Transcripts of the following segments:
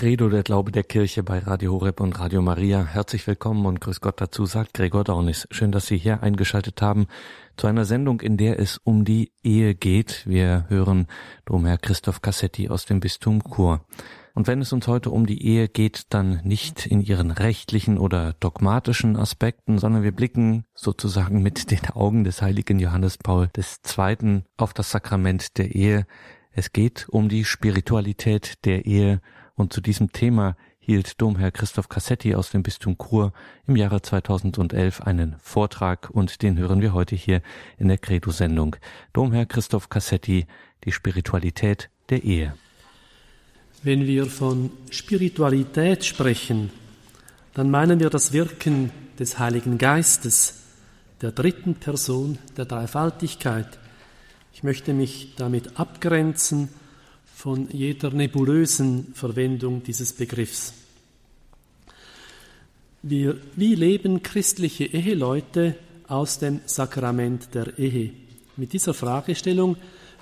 Credo, der Glaube der Kirche bei Radio Horeb und Radio Maria. Herzlich willkommen und grüß Gott dazu, sagt Gregor Dornis. Schön, dass Sie hier eingeschaltet haben zu einer Sendung, in der es um die Ehe geht. Wir hören Domherr Christoph Cassetti aus dem Bistum Chur. Und wenn es uns heute um die Ehe geht, dann nicht in ihren rechtlichen oder dogmatischen Aspekten, sondern wir blicken sozusagen mit den Augen des heiligen Johannes Paul II. auf das Sakrament der Ehe. Es geht um die Spiritualität der Ehe und zu diesem Thema hielt Domherr Christoph Cassetti aus dem Bistum Chur im Jahre 2011 einen Vortrag und den hören wir heute hier in der Credo-Sendung. Domherr Christoph Cassetti, die Spiritualität der Ehe. Wenn wir von Spiritualität sprechen, dann meinen wir das Wirken des Heiligen Geistes, der dritten Person der Dreifaltigkeit. Ich möchte mich damit abgrenzen von jeder nebulösen Verwendung dieses Begriffs. Wir, wie leben christliche Eheleute aus dem Sakrament der Ehe? Mit dieser Fragestellung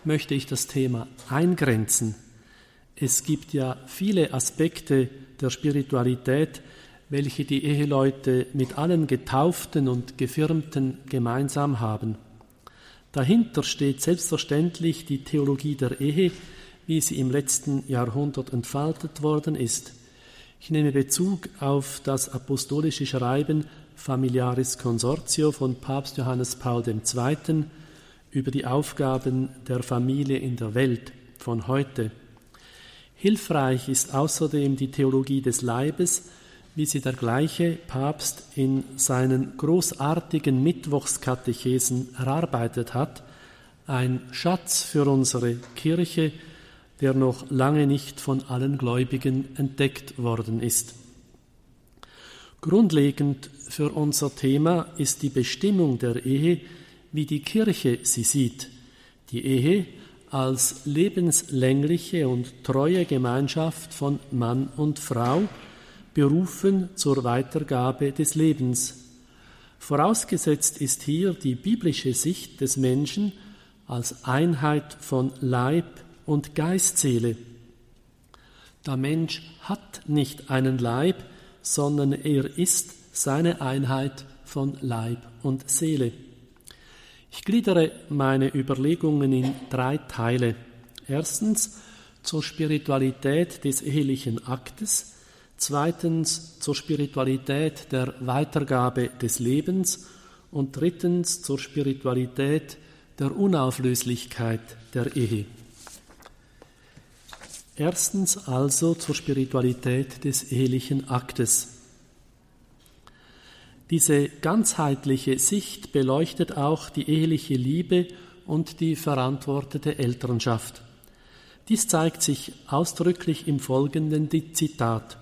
möchte ich das Thema eingrenzen. Es gibt ja viele Aspekte der Spiritualität, welche die Eheleute mit allen Getauften und Gefirmten gemeinsam haben. Dahinter steht selbstverständlich die Theologie der Ehe, wie sie im letzten Jahrhundert entfaltet worden ist. Ich nehme Bezug auf das apostolische Schreiben Familiaris Consortio von Papst Johannes Paul II. über die Aufgaben der Familie in der Welt von heute. Hilfreich ist außerdem die Theologie des Leibes, wie sie der gleiche Papst in seinen großartigen Mittwochskatechesen erarbeitet hat, ein Schatz für unsere Kirche, der noch lange nicht von allen Gläubigen entdeckt worden ist. Grundlegend für unser Thema ist die Bestimmung der Ehe, wie die Kirche sie sieht. Die Ehe als lebenslängliche und treue Gemeinschaft von Mann und Frau, berufen zur Weitergabe des Lebens. Vorausgesetzt ist hier die biblische Sicht des Menschen als Einheit von Leib und Geistseele. Der Mensch hat nicht einen Leib, sondern er ist seine Einheit von Leib und Seele. Ich gliedere meine Überlegungen in drei Teile. Erstens zur Spiritualität des ehelichen Aktes, zweitens zur Spiritualität der Weitergabe des Lebens und drittens zur Spiritualität der Unauflöslichkeit der Ehe. Erstens also zur Spiritualität des ehelichen Aktes. Diese ganzheitliche Sicht beleuchtet auch die eheliche Liebe und die verantwortete Elternschaft. Dies zeigt sich ausdrücklich im folgenden Zitat.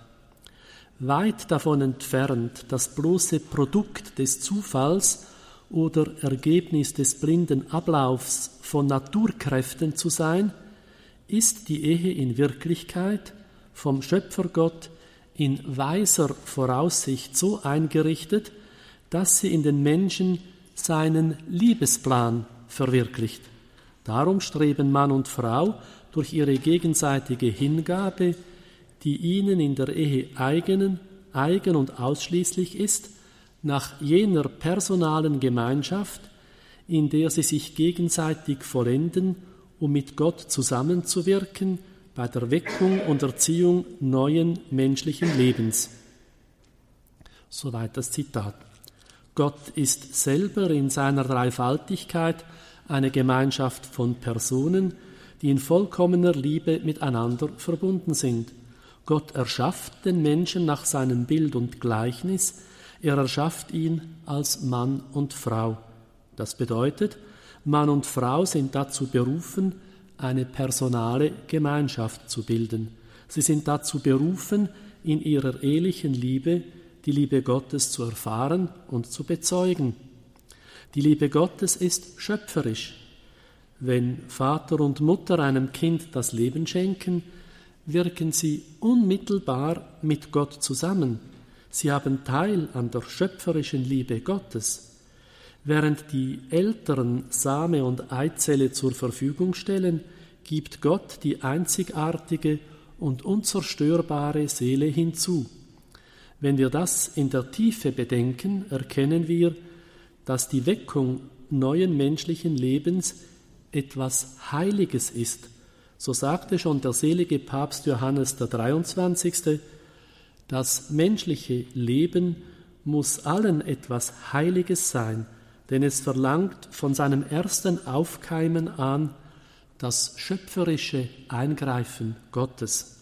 Weit davon entfernt, das bloße Produkt des Zufalls oder Ergebnis des blinden Ablaufs von Naturkräften zu sein, ist die Ehe in Wirklichkeit vom Schöpfergott in weiser Voraussicht so eingerichtet, dass sie in den Menschen seinen Liebesplan verwirklicht. Darum streben Mann und Frau durch ihre gegenseitige Hingabe, die ihnen in der Ehe eigenen, eigen und ausschließlich ist, nach jener personalen Gemeinschaft, in der sie sich gegenseitig vollenden, um mit Gott zusammenzuwirken, bei der Weckung und Erziehung neuen menschlichen Lebens. Soweit das Zitat. Gott ist selber in seiner Dreifaltigkeit eine Gemeinschaft von Personen, die in vollkommener Liebe miteinander verbunden sind. Gott erschafft den Menschen nach seinem Bild und Gleichnis, er erschafft ihn als Mann und Frau. Das bedeutet, Mann und Frau sind dazu berufen, eine personale Gemeinschaft zu bilden. Sie sind dazu berufen, in ihrer ehelichen Liebe die Liebe Gottes zu erfahren und zu bezeugen. Die Liebe Gottes ist schöpferisch. Wenn Vater und Mutter einem Kind das Leben schenken, wirken sie unmittelbar mit Gott zusammen. Sie haben Teil an der schöpferischen Liebe Gottes. Während die Eltern Same und Eizelle zur Verfügung stellen, gibt Gott die einzigartige und unzerstörbare Seele hinzu. Wenn wir das in der Tiefe bedenken, erkennen wir, dass die Weckung neuen menschlichen Lebens etwas Heiliges ist. So sagte schon der selige Papst Johannes der 23. Das menschliche Leben muss allen etwas Heiliges sein, denn es verlangt von seinem ersten Aufkeimen an das schöpferische Eingreifen Gottes.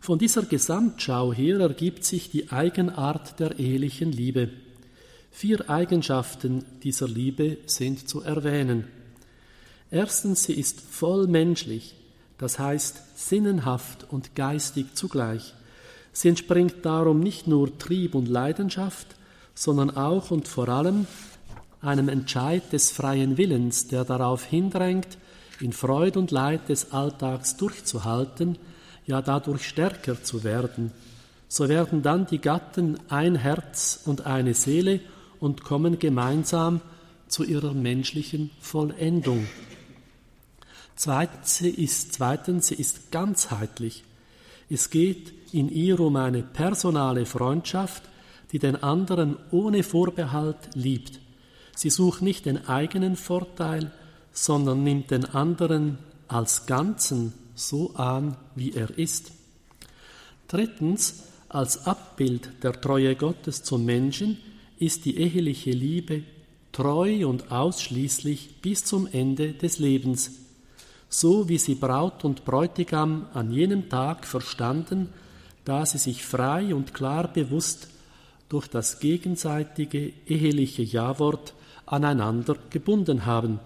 Von dieser Gesamtschau her ergibt sich die Eigenart der ehelichen Liebe. Vier Eigenschaften dieser Liebe sind zu erwähnen. Erstens, sie ist voll menschlich, das heißt sinnenhaft und geistig zugleich. Sie entspringt darum nicht nur Trieb und Leidenschaft, sondern auch und vor allem einem Entscheid des freien Willens, der darauf hindrängt, in Freud und Leid des Alltags durchzuhalten, ja dadurch stärker zu werden. So werden dann die Gatten ein Herz und eine Seele und kommen gemeinsam zu ihrer menschlichen Vollendung. Zweitens, sie ist, zweitens, sie ist ganzheitlich. Es geht in ihr um eine personale Freundschaft, die den anderen ohne Vorbehalt liebt. Sie sucht nicht den eigenen Vorteil, sondern nimmt den anderen als Ganzen so an, wie er ist. Drittens, als Abbild der Treue Gottes zum Menschen ist die eheliche Liebe treu und ausschließlich bis zum Ende des Lebens, so wie sie Braut und Bräutigam an jenem Tag verstanden, da sie sich frei und klar bewusst durch das gegenseitige eheliche Jawort aneinander gebunden haben.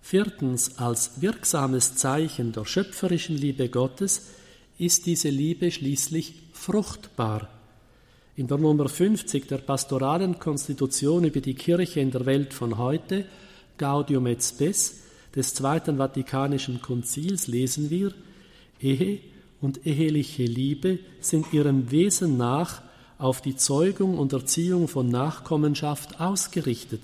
Viertens, als wirksames Zeichen der schöpferischen Liebe Gottes ist diese Liebe schließlich fruchtbar. In der Nummer 50 der pastoralen Konstitution über die Kirche in der Welt von heute, Gaudium et Spes, des Zweiten Vatikanischen Konzils lesen wir, Ehe und eheliche Liebe sind ihrem Wesen nach auf die Zeugung und Erziehung von Nachkommenschaft ausgerichtet.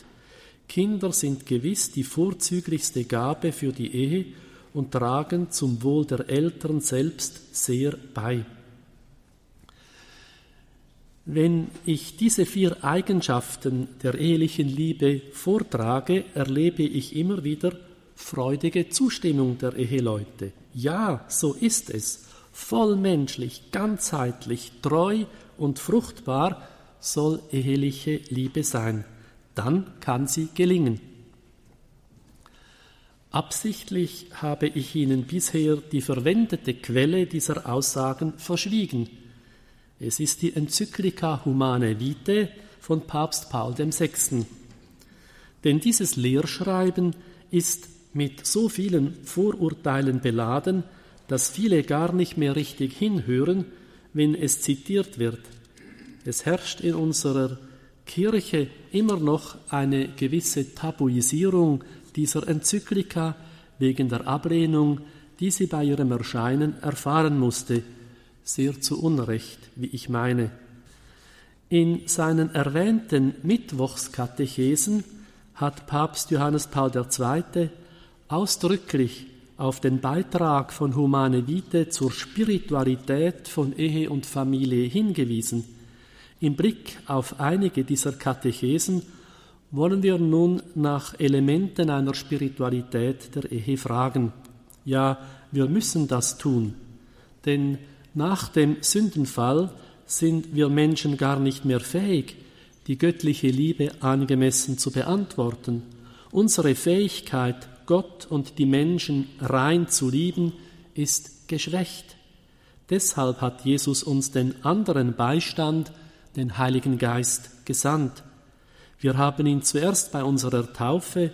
Kinder sind gewiss die vorzüglichste Gabe für die Ehe und tragen zum Wohl der Eltern selbst sehr bei. Wenn ich diese vier Eigenschaften der ehelichen Liebe vortrage, erlebe ich immer wieder freudige Zustimmung der Eheleute. Ja, so ist es. Vollmenschlich, ganzheitlich, treu und fruchtbar soll eheliche Liebe sein dann kann sie gelingen. Absichtlich habe ich Ihnen bisher die verwendete Quelle dieser Aussagen verschwiegen. Es ist die Enzyklika Humane Vitae von Papst Paul VI. Denn dieses Lehrschreiben ist mit so vielen Vorurteilen beladen, dass viele gar nicht mehr richtig hinhören, wenn es zitiert wird. Es herrscht in unserer Kirche immer noch eine gewisse Tabuisierung dieser Enzyklika wegen der Ablehnung, die sie bei ihrem Erscheinen erfahren musste, sehr zu Unrecht, wie ich meine. In seinen erwähnten Mittwochskatechesen hat Papst Johannes Paul II. ausdrücklich auf den Beitrag von Humane Vitae zur Spiritualität von Ehe und Familie hingewiesen – im Blick auf einige dieser Katechesen wollen wir nun nach Elementen einer Spiritualität der Ehe fragen. Ja, wir müssen das tun, denn nach dem Sündenfall sind wir Menschen gar nicht mehr fähig, die göttliche Liebe angemessen zu beantworten. Unsere Fähigkeit, Gott und die Menschen rein zu lieben, ist geschwächt. Deshalb hat Jesus uns den anderen Beistand den Heiligen Geist gesandt. Wir haben ihn zuerst bei unserer Taufe,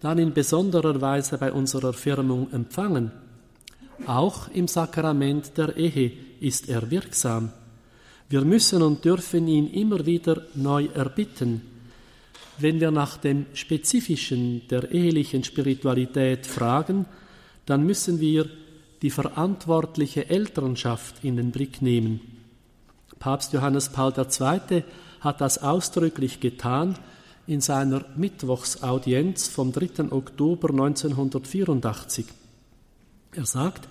dann in besonderer Weise bei unserer Firmung empfangen. Auch im Sakrament der Ehe ist er wirksam. Wir müssen und dürfen ihn immer wieder neu erbitten. Wenn wir nach dem Spezifischen der ehelichen Spiritualität fragen, dann müssen wir die verantwortliche Elternschaft in den Blick nehmen. Papst Johannes Paul II. hat das ausdrücklich getan in seiner Mittwochsaudienz vom 3. Oktober 1984. Er sagt,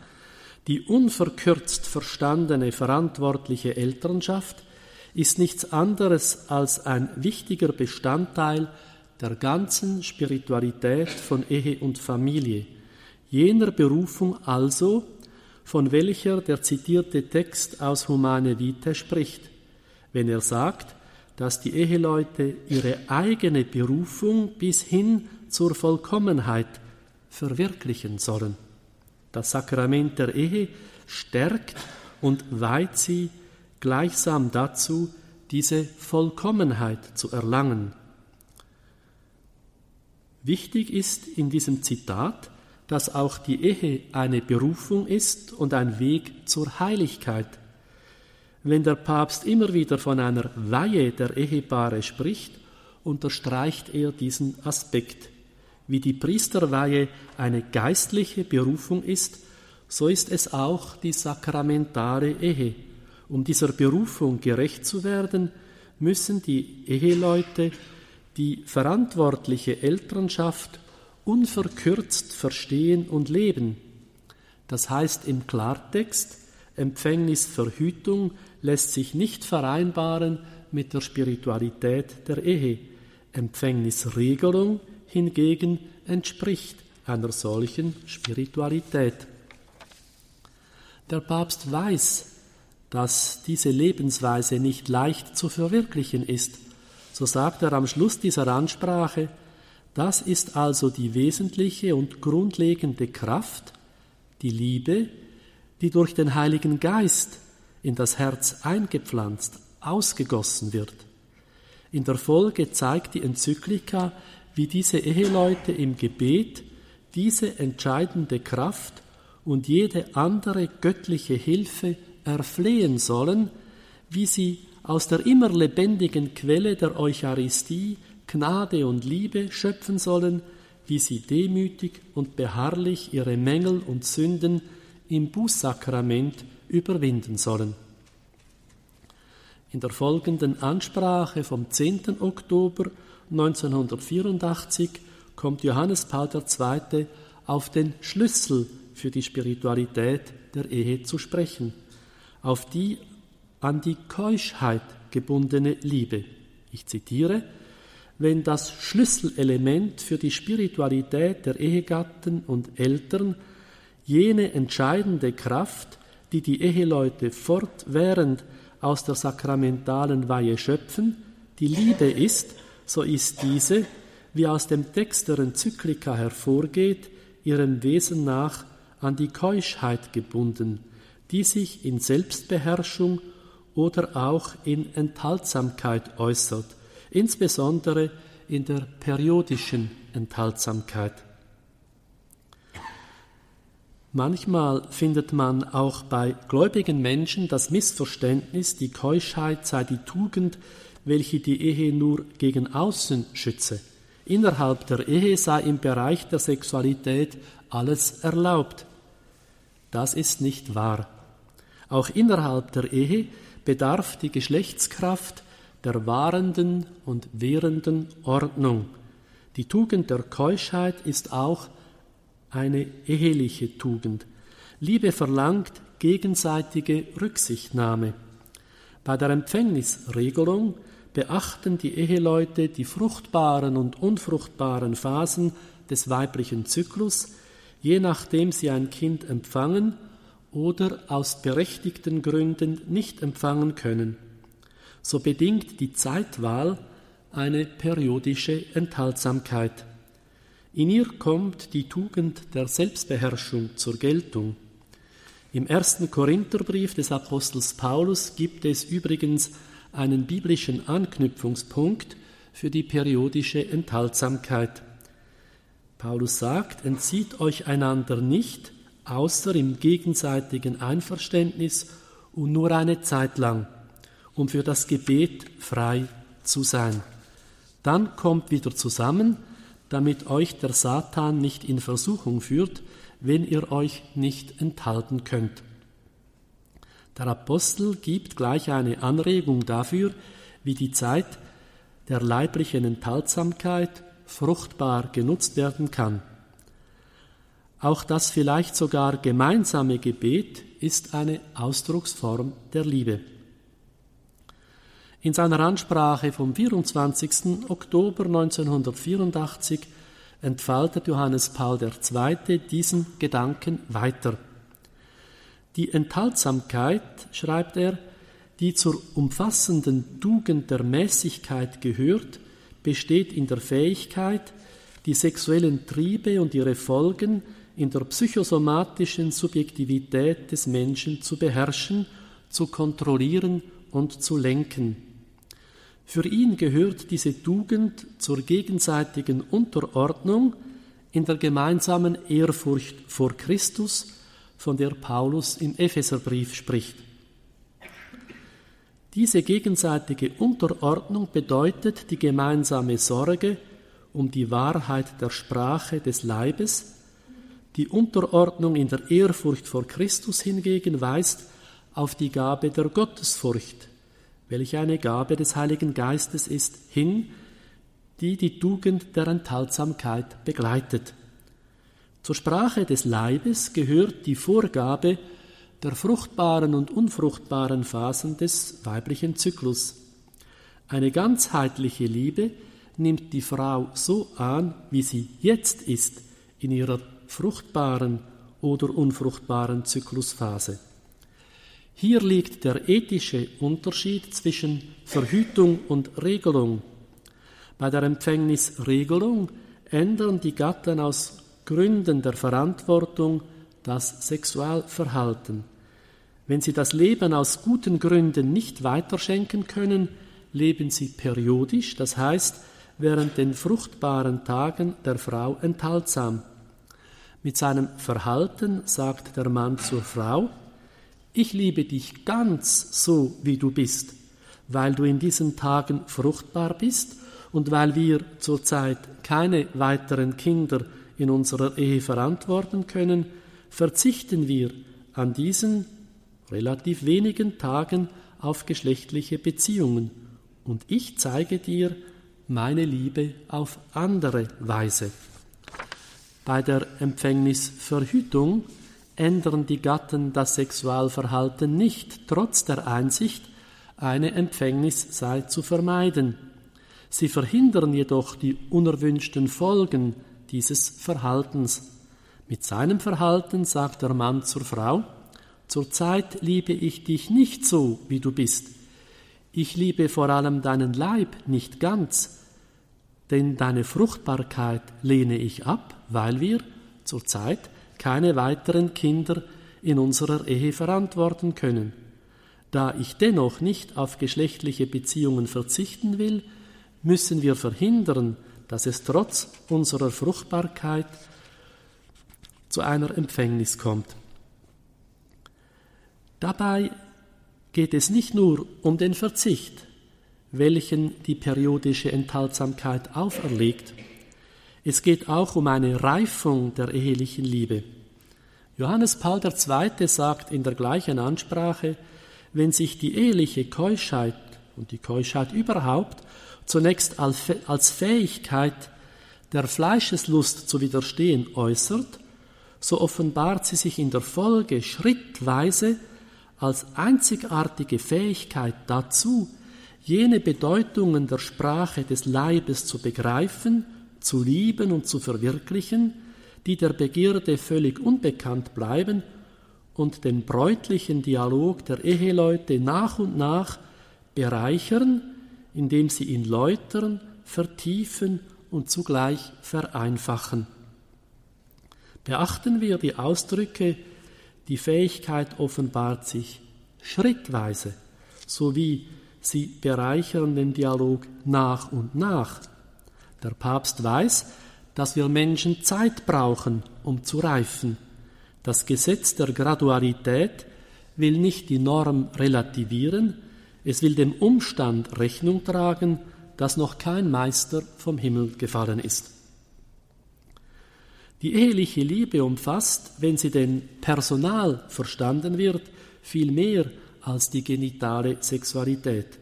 Die unverkürzt verstandene verantwortliche Elternschaft ist nichts anderes als ein wichtiger Bestandteil der ganzen Spiritualität von Ehe und Familie, jener Berufung also, von welcher der zitierte Text aus Humane Vitae spricht, wenn er sagt, dass die Eheleute ihre eigene Berufung bis hin zur Vollkommenheit verwirklichen sollen. Das Sakrament der Ehe stärkt und weiht sie gleichsam dazu, diese Vollkommenheit zu erlangen. Wichtig ist in diesem Zitat, dass auch die Ehe eine Berufung ist und ein Weg zur Heiligkeit. Wenn der Papst immer wieder von einer Weihe der Ehepaare spricht, unterstreicht er diesen Aspekt. Wie die Priesterweihe eine geistliche Berufung ist, so ist es auch die sakramentale Ehe. Um dieser Berufung gerecht zu werden, müssen die Eheleute die verantwortliche Elternschaft unverkürzt verstehen und leben. Das heißt im Klartext, Empfängnisverhütung lässt sich nicht vereinbaren mit der Spiritualität der Ehe. Empfängnisregelung hingegen entspricht einer solchen Spiritualität. Der Papst weiß, dass diese Lebensweise nicht leicht zu verwirklichen ist. So sagt er am Schluss dieser Ansprache, das ist also die wesentliche und grundlegende Kraft, die Liebe, die durch den Heiligen Geist in das Herz eingepflanzt, ausgegossen wird. In der Folge zeigt die Enzyklika, wie diese Eheleute im Gebet diese entscheidende Kraft und jede andere göttliche Hilfe erflehen sollen, wie sie aus der immer lebendigen Quelle der Eucharistie Gnade und Liebe schöpfen sollen, wie sie demütig und beharrlich ihre Mängel und Sünden im Bußsakrament überwinden sollen. In der folgenden Ansprache vom 10. Oktober 1984 kommt Johannes Paul II. auf den Schlüssel für die Spiritualität der Ehe zu sprechen, auf die an die Keuschheit gebundene Liebe. Ich zitiere, wenn das Schlüsselelement für die Spiritualität der Ehegatten und Eltern jene entscheidende Kraft, die die Eheleute fortwährend aus der sakramentalen Weihe schöpfen, die Liebe ist, so ist diese, wie aus dem Text der Enzyklika hervorgeht, ihrem Wesen nach an die Keuschheit gebunden, die sich in Selbstbeherrschung oder auch in Enthaltsamkeit äußert, insbesondere in der periodischen Enthaltsamkeit. Manchmal findet man auch bei gläubigen Menschen das Missverständnis, die Keuschheit sei die Tugend, welche die Ehe nur gegen außen schütze. Innerhalb der Ehe sei im Bereich der Sexualität alles erlaubt. Das ist nicht wahr. Auch innerhalb der Ehe bedarf die Geschlechtskraft der wahrenden und währenden Ordnung. Die Tugend der Keuschheit ist auch eine eheliche Tugend. Liebe verlangt gegenseitige Rücksichtnahme. Bei der Empfängnisregelung beachten die Eheleute die fruchtbaren und unfruchtbaren Phasen des weiblichen Zyklus, je nachdem sie ein Kind empfangen oder aus berechtigten Gründen nicht empfangen können. So bedingt die Zeitwahl eine periodische Enthaltsamkeit. In ihr kommt die Tugend der Selbstbeherrschung zur Geltung. Im ersten Korintherbrief des Apostels Paulus gibt es übrigens einen biblischen Anknüpfungspunkt für die periodische Enthaltsamkeit. Paulus sagt, entzieht euch einander nicht, außer im gegenseitigen Einverständnis und nur eine Zeit lang, um für das Gebet frei zu sein. Dann kommt wieder zusammen, damit euch der Satan nicht in Versuchung führt, wenn ihr euch nicht enthalten könnt. Der Apostel gibt gleich eine Anregung dafür, wie die Zeit der leiblichen Enthaltsamkeit fruchtbar genutzt werden kann. Auch das vielleicht sogar gemeinsame Gebet ist eine Ausdrucksform der Liebe. In seiner Ansprache vom 24. Oktober 1984 entfaltet Johannes Paul II. diesen Gedanken weiter. Die Enthaltsamkeit, schreibt er, die zur umfassenden Tugend der Mäßigkeit gehört, besteht in der Fähigkeit, die sexuellen Triebe und ihre Folgen in der psychosomatischen Subjektivität des Menschen zu beherrschen, zu kontrollieren und zu lenken. Für ihn gehört diese Tugend zur gegenseitigen Unterordnung in der gemeinsamen Ehrfurcht vor Christus, von der Paulus im Epheserbrief spricht. Diese gegenseitige Unterordnung bedeutet die gemeinsame Sorge um die Wahrheit der Sprache des Leibes, die Unterordnung in der Ehrfurcht vor Christus hingegen weist auf die Gabe der Gottesfurcht, welche eine Gabe des Heiligen Geistes ist, hin, die die Tugend der Enthaltsamkeit begleitet. Zur Sprache des Leibes gehört die Vorgabe der fruchtbaren und unfruchtbaren Phasen des weiblichen Zyklus. Eine ganzheitliche Liebe nimmt die Frau so an, wie sie jetzt ist, in ihrer fruchtbaren oder unfruchtbaren Zyklusphase. Hier liegt der ethische Unterschied zwischen Verhütung und Regelung. Bei der Empfängnisregelung ändern die Gatten aus Gründen der Verantwortung das Sexualverhalten. Wenn sie das Leben aus guten Gründen nicht weiterschenken können, leben sie periodisch, das heißt während den fruchtbaren Tagen der Frau enthaltsam. Mit seinem Verhalten sagt der Mann zur Frau, ich liebe dich ganz so, wie du bist, weil du in diesen Tagen fruchtbar bist und weil wir zurzeit keine weiteren Kinder in unserer Ehe verantworten können, verzichten wir an diesen relativ wenigen Tagen auf geschlechtliche Beziehungen und ich zeige dir meine Liebe auf andere Weise. Bei der Empfängnisverhütung ändern die Gatten das Sexualverhalten nicht, trotz der Einsicht, eine Empfängnis sei zu vermeiden. Sie verhindern jedoch die unerwünschten Folgen dieses Verhaltens. Mit seinem Verhalten sagt der Mann zur Frau, Zurzeit liebe ich dich nicht so, wie du bist. Ich liebe vor allem deinen Leib nicht ganz, denn deine Fruchtbarkeit lehne ich ab weil wir zurzeit keine weiteren Kinder in unserer Ehe verantworten können. Da ich dennoch nicht auf geschlechtliche Beziehungen verzichten will, müssen wir verhindern, dass es trotz unserer Fruchtbarkeit zu einer Empfängnis kommt. Dabei geht es nicht nur um den Verzicht, welchen die periodische Enthaltsamkeit auferlegt, es geht auch um eine Reifung der ehelichen Liebe. Johannes Paul II. sagt in der gleichen Ansprache, wenn sich die eheliche Keuschheit und die Keuschheit überhaupt zunächst als Fähigkeit der Fleischeslust zu widerstehen äußert, so offenbart sie sich in der Folge schrittweise als einzigartige Fähigkeit dazu, jene Bedeutungen der Sprache des Leibes zu begreifen zu lieben und zu verwirklichen, die der Begierde völlig unbekannt bleiben und den bräutlichen Dialog der Eheleute nach und nach bereichern, indem sie ihn läutern, vertiefen und zugleich vereinfachen. Beachten wir die Ausdrücke, die Fähigkeit offenbart sich schrittweise, sowie sie bereichern den Dialog nach und nach. Der Papst weiß, dass wir Menschen Zeit brauchen, um zu reifen. Das Gesetz der Gradualität will nicht die Norm relativieren, es will dem Umstand Rechnung tragen, dass noch kein Meister vom Himmel gefallen ist. Die eheliche Liebe umfasst, wenn sie denn personal verstanden wird, viel mehr als die genitale Sexualität.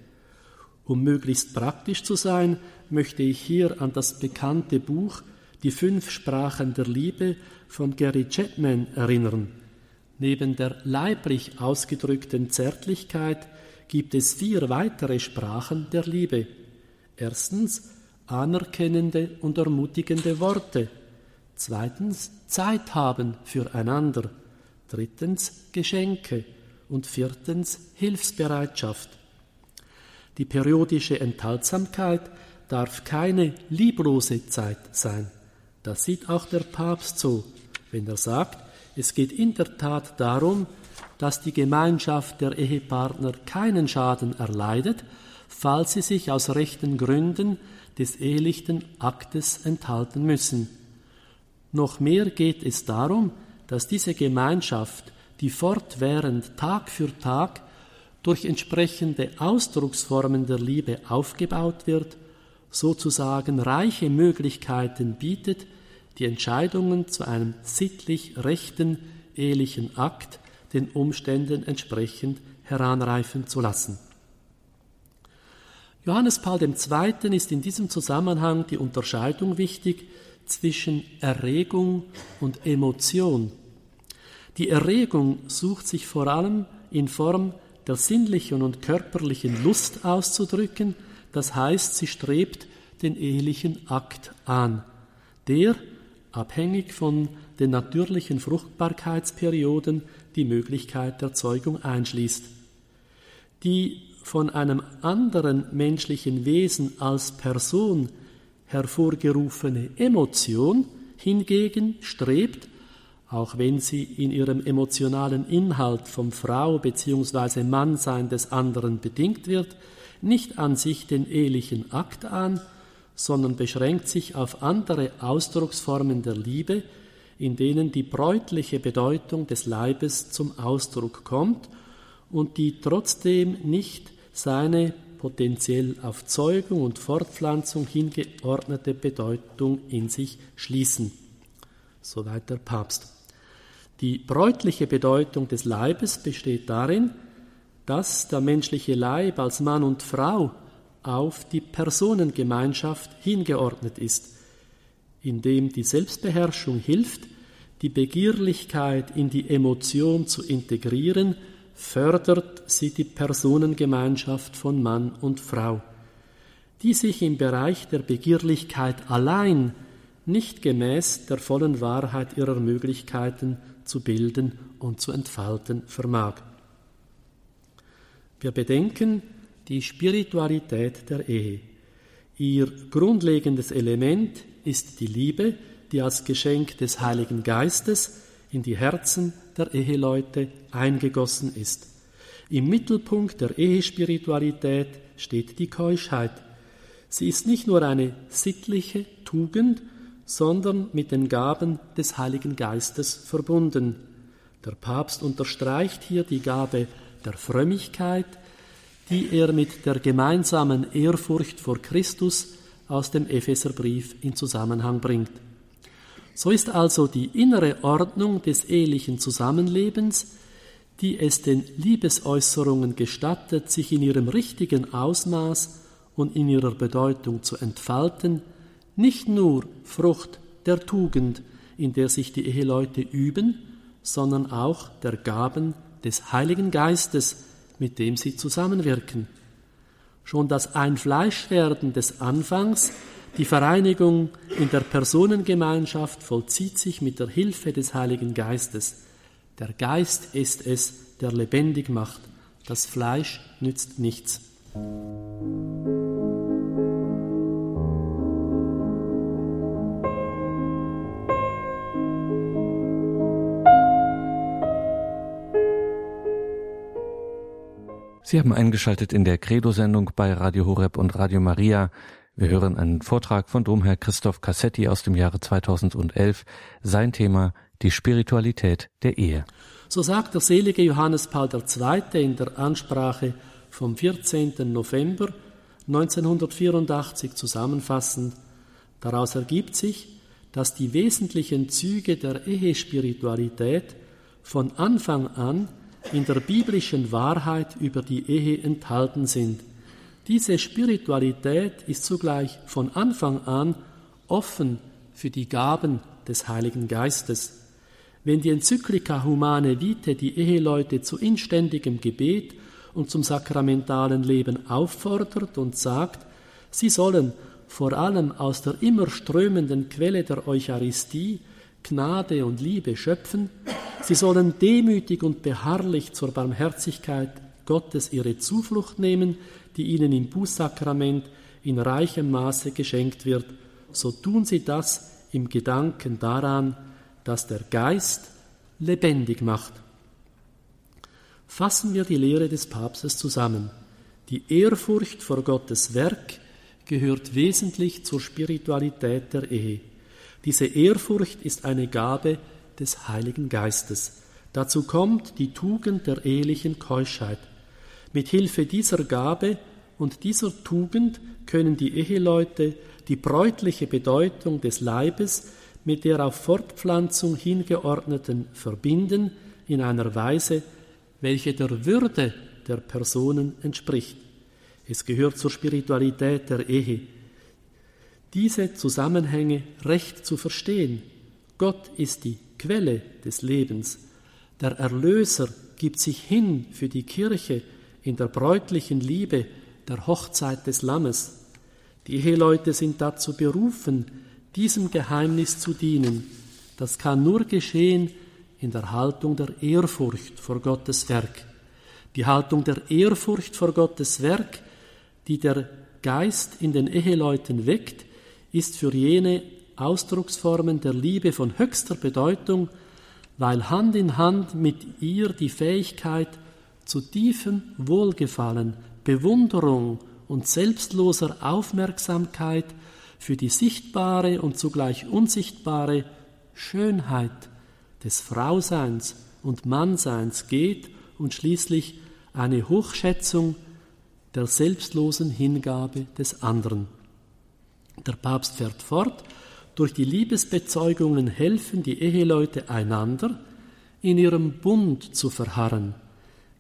Um möglichst praktisch zu sein, möchte ich hier an das bekannte Buch die fünf Sprachen der Liebe von Gary Chapman erinnern. Neben der leiblich ausgedrückten Zärtlichkeit gibt es vier weitere Sprachen der Liebe. Erstens anerkennende und ermutigende Worte. Zweitens Zeit haben füreinander. Drittens Geschenke. Und viertens Hilfsbereitschaft. Die periodische Enthaltsamkeit darf keine lieblose Zeit sein. Das sieht auch der Papst so, wenn er sagt, es geht in der Tat darum, dass die Gemeinschaft der Ehepartner keinen Schaden erleidet, falls sie sich aus rechten Gründen des ehelichen Aktes enthalten müssen. Noch mehr geht es darum, dass diese Gemeinschaft, die fortwährend Tag für Tag durch entsprechende Ausdrucksformen der Liebe aufgebaut wird, sozusagen reiche Möglichkeiten bietet, die Entscheidungen zu einem sittlich rechten ehelichen Akt den Umständen entsprechend heranreifen zu lassen. Johannes Paul II. ist in diesem Zusammenhang die Unterscheidung wichtig zwischen Erregung und Emotion. Die Erregung sucht sich vor allem in Form der sinnlichen und körperlichen Lust auszudrücken, das heißt, sie strebt den ehelichen Akt an, der, abhängig von den natürlichen Fruchtbarkeitsperioden, die Möglichkeit der Zeugung einschließt. Die von einem anderen menschlichen Wesen als Person hervorgerufene Emotion hingegen strebt, auch wenn sie in ihrem emotionalen Inhalt vom Frau bzw. Mannsein des anderen bedingt wird, nicht an sich den ehelichen Akt an, sondern beschränkt sich auf andere Ausdrucksformen der Liebe, in denen die bräutliche Bedeutung des Leibes zum Ausdruck kommt und die trotzdem nicht seine potenziell auf Zeugung und Fortpflanzung hingeordnete Bedeutung in sich schließen. Soweit der Papst. Die bräutliche Bedeutung des Leibes besteht darin, dass der menschliche Leib als Mann und Frau auf die Personengemeinschaft hingeordnet ist, indem die Selbstbeherrschung hilft, die Begierlichkeit in die Emotion zu integrieren, fördert sie die Personengemeinschaft von Mann und Frau, die sich im Bereich der Begierlichkeit allein nicht gemäß der vollen Wahrheit ihrer Möglichkeiten zu bilden und zu entfalten vermag. Wir bedenken die Spiritualität der Ehe. Ihr grundlegendes Element ist die Liebe, die als Geschenk des Heiligen Geistes in die Herzen der Eheleute eingegossen ist. Im Mittelpunkt der Ehespiritualität steht die Keuschheit. Sie ist nicht nur eine sittliche Tugend, sondern mit den Gaben des Heiligen Geistes verbunden. Der Papst unterstreicht hier die Gabe der Frömmigkeit, die er mit der gemeinsamen Ehrfurcht vor Christus aus dem Epheserbrief in Zusammenhang bringt. So ist also die innere Ordnung des ehelichen Zusammenlebens, die es den Liebesäußerungen gestattet, sich in ihrem richtigen Ausmaß und in ihrer Bedeutung zu entfalten, nicht nur Frucht der Tugend, in der sich die Eheleute üben, sondern auch der Gaben des Heiligen Geistes, mit dem sie zusammenwirken. Schon das Einfleischwerden des Anfangs, die Vereinigung in der Personengemeinschaft vollzieht sich mit der Hilfe des Heiligen Geistes. Der Geist ist es, der lebendig macht. Das Fleisch nützt nichts. Sie haben eingeschaltet in der Credo-Sendung bei Radio Horeb und Radio Maria. Wir hören einen Vortrag von Domherr Christoph Cassetti aus dem Jahre 2011. Sein Thema die Spiritualität der Ehe. So sagt der selige Johannes Paul II. in der Ansprache vom 14. November 1984 zusammenfassend, daraus ergibt sich, dass die wesentlichen Züge der Ehespiritualität von Anfang an in der biblischen Wahrheit über die Ehe enthalten sind. Diese Spiritualität ist zugleich von Anfang an offen für die Gaben des Heiligen Geistes. Wenn die Enzyklika Humane Vitae die Eheleute zu inständigem Gebet und zum sakramentalen Leben auffordert und sagt, sie sollen vor allem aus der immer strömenden Quelle der Eucharistie Gnade und Liebe schöpfen, sie sollen demütig und beharrlich zur Barmherzigkeit Gottes ihre Zuflucht nehmen, die ihnen im Bußsakrament in reichem Maße geschenkt wird, so tun sie das im Gedanken daran, dass der Geist lebendig macht. Fassen wir die Lehre des Papstes zusammen. Die Ehrfurcht vor Gottes Werk gehört wesentlich zur Spiritualität der Ehe. Diese Ehrfurcht ist eine Gabe des Heiligen Geistes. Dazu kommt die Tugend der ehelichen Keuschheit. Mit Hilfe dieser Gabe und dieser Tugend können die Eheleute die bräutliche Bedeutung des Leibes mit der auf Fortpflanzung hingeordneten verbinden in einer Weise, welche der Würde der Personen entspricht. Es gehört zur Spiritualität der Ehe, diese Zusammenhänge recht zu verstehen. Gott ist die Quelle des Lebens. Der Erlöser gibt sich hin für die Kirche in der bräutlichen Liebe der Hochzeit des Lammes. Die Eheleute sind dazu berufen, diesem Geheimnis zu dienen. Das kann nur geschehen in der Haltung der Ehrfurcht vor Gottes Werk. Die Haltung der Ehrfurcht vor Gottes Werk, die der Geist in den Eheleuten weckt, ist für jene Ausdrucksformen der Liebe von höchster Bedeutung, weil Hand in Hand mit ihr die Fähigkeit zu tiefem Wohlgefallen, Bewunderung und selbstloser Aufmerksamkeit für die sichtbare und zugleich unsichtbare Schönheit des Frauseins und Mannseins geht und schließlich eine Hochschätzung der selbstlosen Hingabe des anderen. Der Papst fährt fort, durch die Liebesbezeugungen helfen die Eheleute einander, in ihrem Bund zu verharren.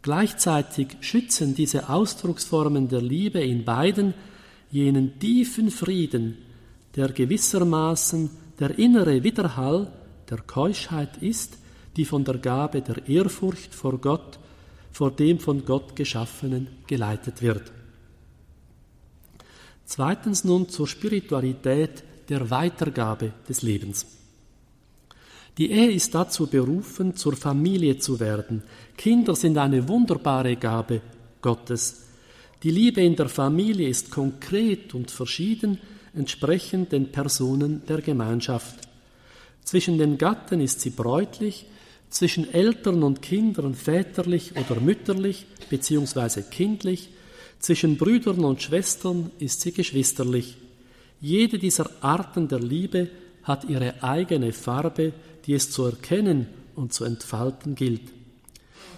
Gleichzeitig schützen diese Ausdrucksformen der Liebe in beiden jenen tiefen Frieden, der gewissermaßen der innere Widerhall der Keuschheit ist, die von der Gabe der Ehrfurcht vor Gott, vor dem von Gott Geschaffenen geleitet wird. Zweitens nun zur Spiritualität der Weitergabe des Lebens. Die Ehe ist dazu berufen, zur Familie zu werden. Kinder sind eine wunderbare Gabe Gottes. Die Liebe in der Familie ist konkret und verschieden, entsprechend den Personen der Gemeinschaft. Zwischen den Gatten ist sie bräutlich, zwischen Eltern und Kindern väterlich oder mütterlich bzw. kindlich, zwischen Brüdern und Schwestern ist sie geschwisterlich. Jede dieser Arten der Liebe hat ihre eigene Farbe, die es zu erkennen und zu entfalten gilt.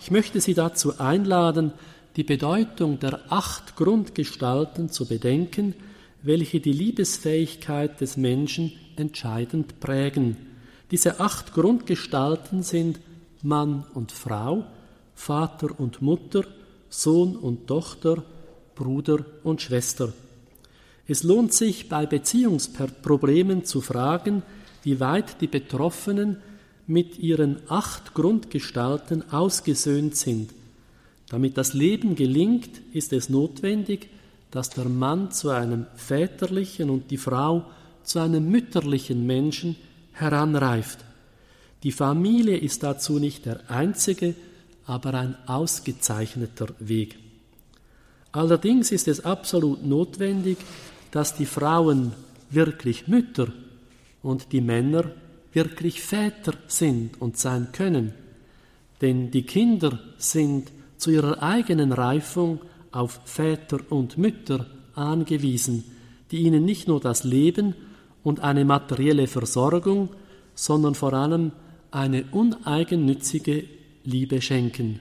Ich möchte Sie dazu einladen, die Bedeutung der acht Grundgestalten zu bedenken, welche die Liebesfähigkeit des Menschen entscheidend prägen. Diese acht Grundgestalten sind Mann und Frau, Vater und Mutter, Sohn und Tochter, Bruder und Schwester. Es lohnt sich bei Beziehungsproblemen zu fragen, wie weit die Betroffenen mit ihren acht Grundgestalten ausgesöhnt sind. Damit das Leben gelingt, ist es notwendig, dass der Mann zu einem väterlichen und die Frau zu einem mütterlichen Menschen heranreift. Die Familie ist dazu nicht der einzige, aber ein ausgezeichneter Weg. Allerdings ist es absolut notwendig, dass die Frauen wirklich Mütter und die Männer wirklich Väter sind und sein können. Denn die Kinder sind zu ihrer eigenen Reifung auf Väter und Mütter angewiesen, die ihnen nicht nur das Leben und eine materielle Versorgung, sondern vor allem eine uneigennützige Liebe schenken.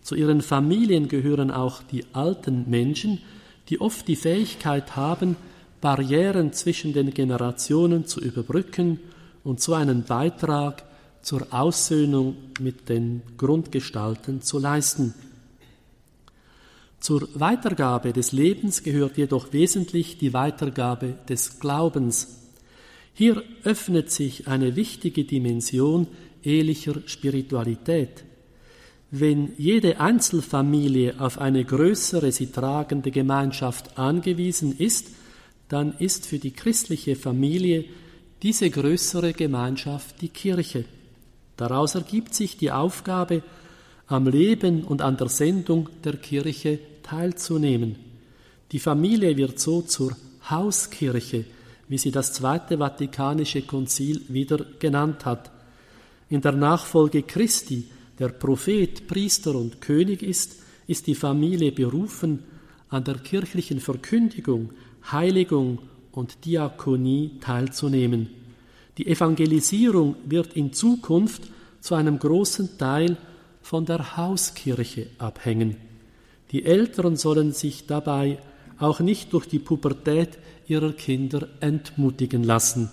Zu ihren Familien gehören auch die alten Menschen, die oft die Fähigkeit haben, Barrieren zwischen den Generationen zu überbrücken und so einen Beitrag zur Aussöhnung mit den Grundgestalten zu leisten. Zur Weitergabe des Lebens gehört jedoch wesentlich die Weitergabe des Glaubens. Hier öffnet sich eine wichtige Dimension ehelicher Spiritualität. Wenn jede Einzelfamilie auf eine größere sie tragende Gemeinschaft angewiesen ist, dann ist für die christliche Familie diese größere Gemeinschaft die Kirche. Daraus ergibt sich die Aufgabe, am Leben und an der Sendung der Kirche teilzunehmen. Die Familie wird so zur Hauskirche, wie sie das Zweite Vatikanische Konzil wieder genannt hat. In der Nachfolge Christi der Prophet, Priester und König ist, ist die Familie berufen, an der kirchlichen Verkündigung, Heiligung und Diakonie teilzunehmen. Die Evangelisierung wird in Zukunft zu einem großen Teil von der Hauskirche abhängen. Die Eltern sollen sich dabei auch nicht durch die Pubertät ihrer Kinder entmutigen lassen.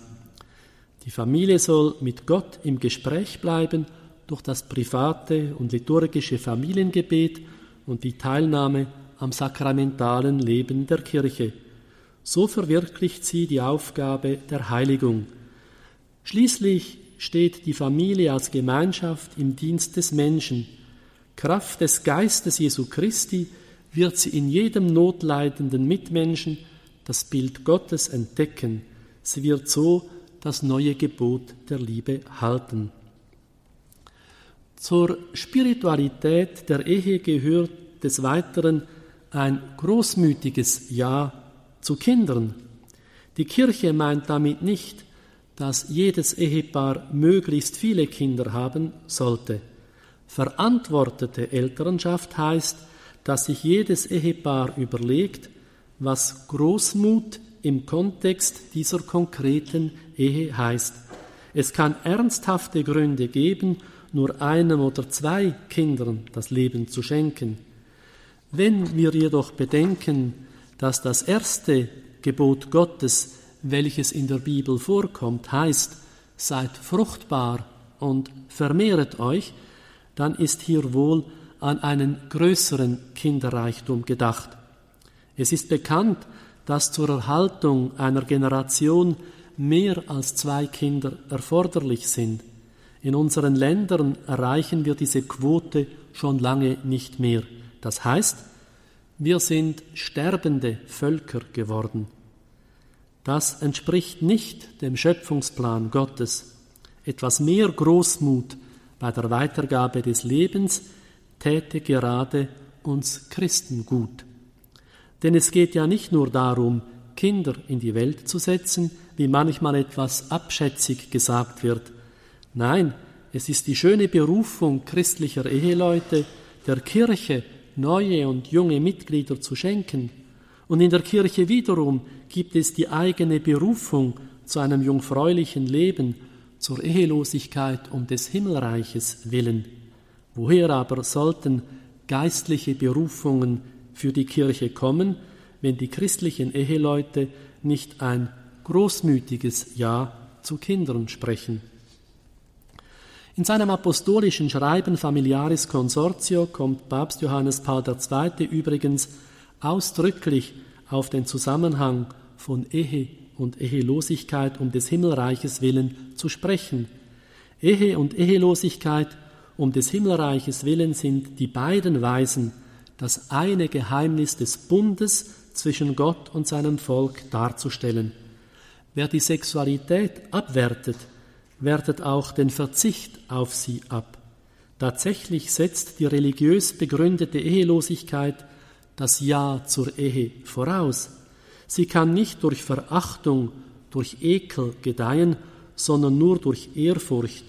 Die Familie soll mit Gott im Gespräch bleiben durch das private und liturgische Familiengebet und die Teilnahme am sakramentalen Leben der Kirche. So verwirklicht sie die Aufgabe der Heiligung. Schließlich steht die Familie als Gemeinschaft im Dienst des Menschen. Kraft des Geistes Jesu Christi wird sie in jedem notleidenden Mitmenschen das Bild Gottes entdecken. Sie wird so das neue Gebot der Liebe halten. Zur Spiritualität der Ehe gehört des Weiteren ein großmütiges Ja zu Kindern. Die Kirche meint damit nicht, dass jedes Ehepaar möglichst viele Kinder haben sollte. Verantwortete Elternschaft heißt, dass sich jedes Ehepaar überlegt, was Großmut im Kontext dieser konkreten Ehe heißt. Es kann ernsthafte Gründe geben, nur einem oder zwei Kindern das Leben zu schenken. Wenn wir jedoch bedenken, dass das erste Gebot Gottes, welches in der Bibel vorkommt, heißt, seid fruchtbar und vermehret euch, dann ist hier wohl an einen größeren Kinderreichtum gedacht. Es ist bekannt, dass zur Erhaltung einer Generation mehr als zwei Kinder erforderlich sind. In unseren Ländern erreichen wir diese Quote schon lange nicht mehr. Das heißt, wir sind sterbende Völker geworden. Das entspricht nicht dem Schöpfungsplan Gottes. Etwas mehr Großmut bei der Weitergabe des Lebens täte gerade uns Christen gut. Denn es geht ja nicht nur darum, Kinder in die Welt zu setzen, wie manchmal etwas abschätzig gesagt wird, Nein, es ist die schöne Berufung christlicher Eheleute, der Kirche neue und junge Mitglieder zu schenken. Und in der Kirche wiederum gibt es die eigene Berufung zu einem jungfräulichen Leben, zur Ehelosigkeit um des Himmelreiches willen. Woher aber sollten geistliche Berufungen für die Kirche kommen, wenn die christlichen Eheleute nicht ein großmütiges Ja zu Kindern sprechen? In seinem apostolischen Schreiben Familiaris Consortio kommt Papst Johannes Paul II. übrigens ausdrücklich auf den Zusammenhang von Ehe und Ehelosigkeit um des Himmelreiches willen zu sprechen. Ehe und Ehelosigkeit um des Himmelreiches willen sind die beiden Weisen, das eine Geheimnis des Bundes zwischen Gott und seinem Volk darzustellen. Wer die Sexualität abwertet, wertet auch den Verzicht auf sie ab. Tatsächlich setzt die religiös begründete Ehelosigkeit das Ja zur Ehe voraus. Sie kann nicht durch Verachtung, durch Ekel gedeihen, sondern nur durch Ehrfurcht.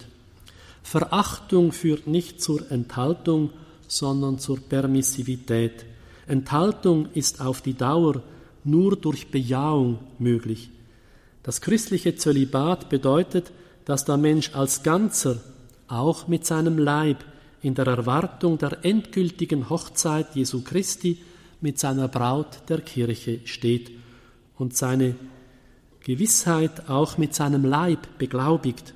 Verachtung führt nicht zur Enthaltung, sondern zur Permissivität. Enthaltung ist auf die Dauer nur durch Bejahung möglich. Das christliche Zölibat bedeutet, dass der Mensch als Ganzer auch mit seinem Leib in der Erwartung der endgültigen Hochzeit Jesu Christi mit seiner Braut der Kirche steht und seine Gewissheit auch mit seinem Leib beglaubigt.